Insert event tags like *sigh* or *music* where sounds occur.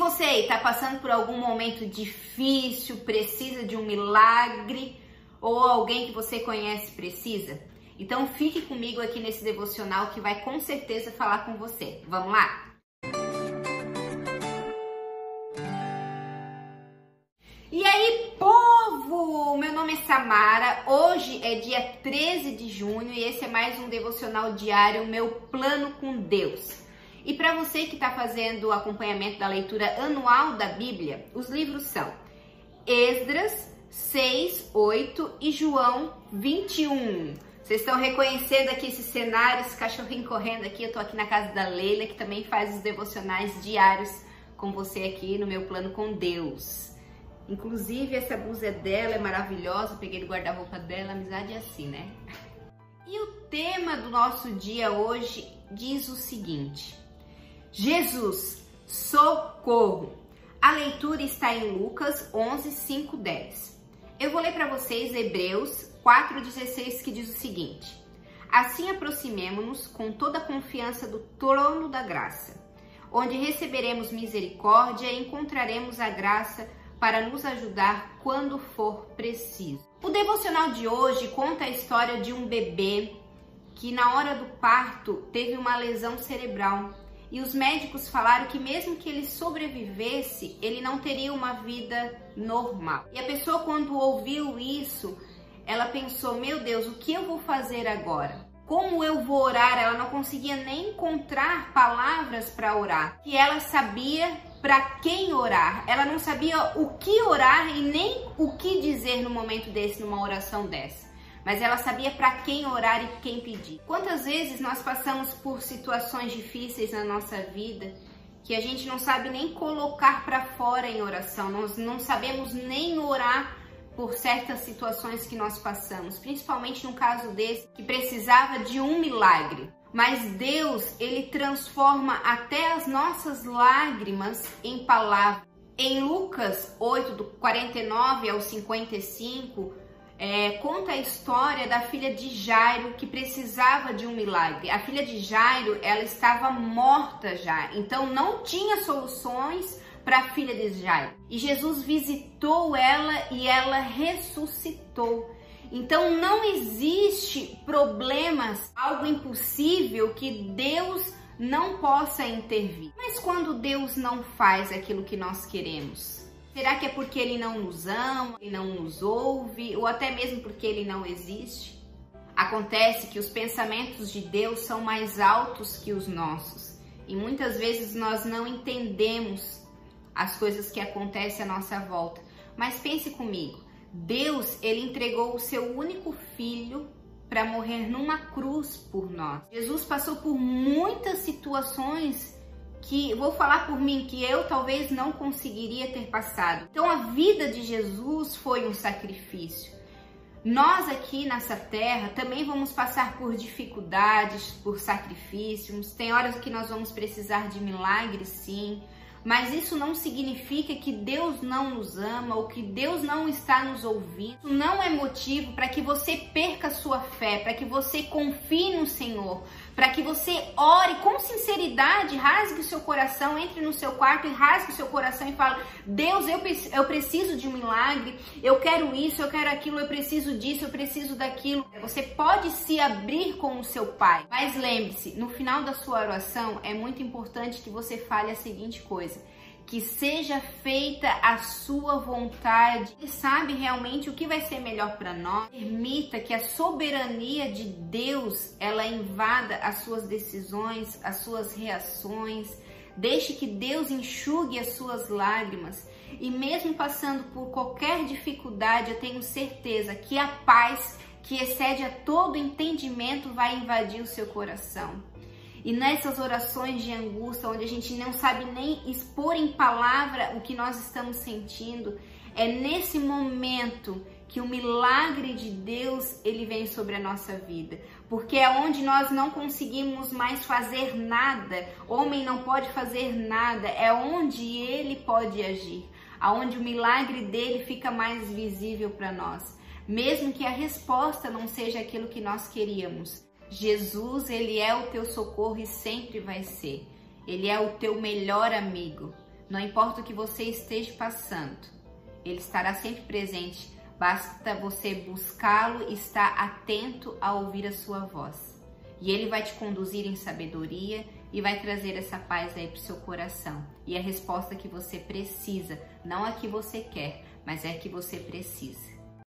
você está passando por algum momento difícil, precisa de um milagre ou alguém que você conhece precisa? Então fique comigo aqui nesse devocional que vai com certeza falar com você. Vamos lá? E aí, povo! Meu nome é Samara. Hoje é dia 13 de junho e esse é mais um devocional diário, meu plano com Deus. E para você que está fazendo o acompanhamento da leitura anual da Bíblia, os livros são Esdras 6, 8 e João 21. Vocês estão reconhecendo aqui esse cenário, esse cachorrinho correndo aqui. Eu tô aqui na casa da Leila, que também faz os devocionais diários com você aqui no meu plano com Deus. Inclusive, essa blusa dela é maravilhosa. Peguei do guarda-roupa dela. Amizade é assim, né? *laughs* E o tema do nosso dia hoje diz o seguinte: Jesus, socorro. A leitura está em Lucas 11, 5, 10. Eu vou ler para vocês Hebreus 4,16 que diz o seguinte: Assim aproximemo-nos com toda a confiança do trono da graça, onde receberemos misericórdia e encontraremos a graça para nos ajudar quando for preciso. O devocional de hoje conta a história de um bebê que na hora do parto teve uma lesão cerebral e os médicos falaram que mesmo que ele sobrevivesse, ele não teria uma vida normal. E a pessoa quando ouviu isso, ela pensou: "Meu Deus, o que eu vou fazer agora?" Como eu vou orar? Ela não conseguia nem encontrar palavras para orar. E ela sabia para quem orar. Ela não sabia o que orar e nem o que dizer no momento desse, numa oração dessa mas ela sabia para quem orar e quem pedir. Quantas vezes nós passamos por situações difíceis na nossa vida que a gente não sabe nem colocar para fora em oração, nós não sabemos nem orar por certas situações que nós passamos, principalmente no caso desse que precisava de um milagre. Mas Deus, ele transforma até as nossas lágrimas em palavras. Em Lucas 8, do 49 ao 55, é, conta a história da filha de Jairo que precisava de um milagre. A filha de Jairo, ela estava morta já, então não tinha soluções para a filha de Jairo. E Jesus visitou ela e ela ressuscitou. Então não existe problemas, algo impossível que Deus não possa intervir. Mas quando Deus não faz aquilo que nós queremos, Será que é porque ele não nos ama, ele não nos ouve, ou até mesmo porque ele não existe? Acontece que os pensamentos de Deus são mais altos que os nossos e muitas vezes nós não entendemos as coisas que acontecem à nossa volta. Mas pense comigo, Deus, ele entregou o seu único filho para morrer numa cruz por nós. Jesus passou por muitas situações que vou falar por mim que eu talvez não conseguiria ter passado. Então a vida de Jesus foi um sacrifício. Nós aqui nessa terra também vamos passar por dificuldades, por sacrifícios. Tem horas que nós vamos precisar de milagres, sim. Mas isso não significa que Deus não nos ama ou que Deus não está nos ouvindo. Isso não é motivo para que você perca sua fé, para que você confie no Senhor, para que você ore com sinceridade, rasgue o seu coração, entre no seu quarto e rasgue o seu coração e fale: Deus, eu, eu preciso de um milagre, eu quero isso, eu quero aquilo, eu preciso disso, eu preciso daquilo. Você pode se abrir com o seu pai, mas lembre-se: no final da sua oração é muito importante que você fale a seguinte coisa que seja feita a sua vontade. Ele sabe realmente o que vai ser melhor para nós. Permita que a soberania de Deus ela invada as suas decisões, as suas reações. Deixe que Deus enxugue as suas lágrimas. E mesmo passando por qualquer dificuldade, eu tenho certeza que a paz que excede a todo entendimento vai invadir o seu coração. E nessas orações de angústia, onde a gente não sabe nem expor em palavra o que nós estamos sentindo, é nesse momento que o milagre de Deus ele vem sobre a nossa vida, porque é onde nós não conseguimos mais fazer nada, homem não pode fazer nada, é onde ele pode agir, aonde o milagre dele fica mais visível para nós, mesmo que a resposta não seja aquilo que nós queríamos. Jesus, ele é o teu socorro e sempre vai ser. Ele é o teu melhor amigo. Não importa o que você esteja passando, Ele estará sempre presente. Basta você buscá-lo e estar atento a ouvir a sua voz. E Ele vai te conduzir em sabedoria e vai trazer essa paz aí para o seu coração. E a resposta que você precisa, não a que você quer, mas é a que você precisa.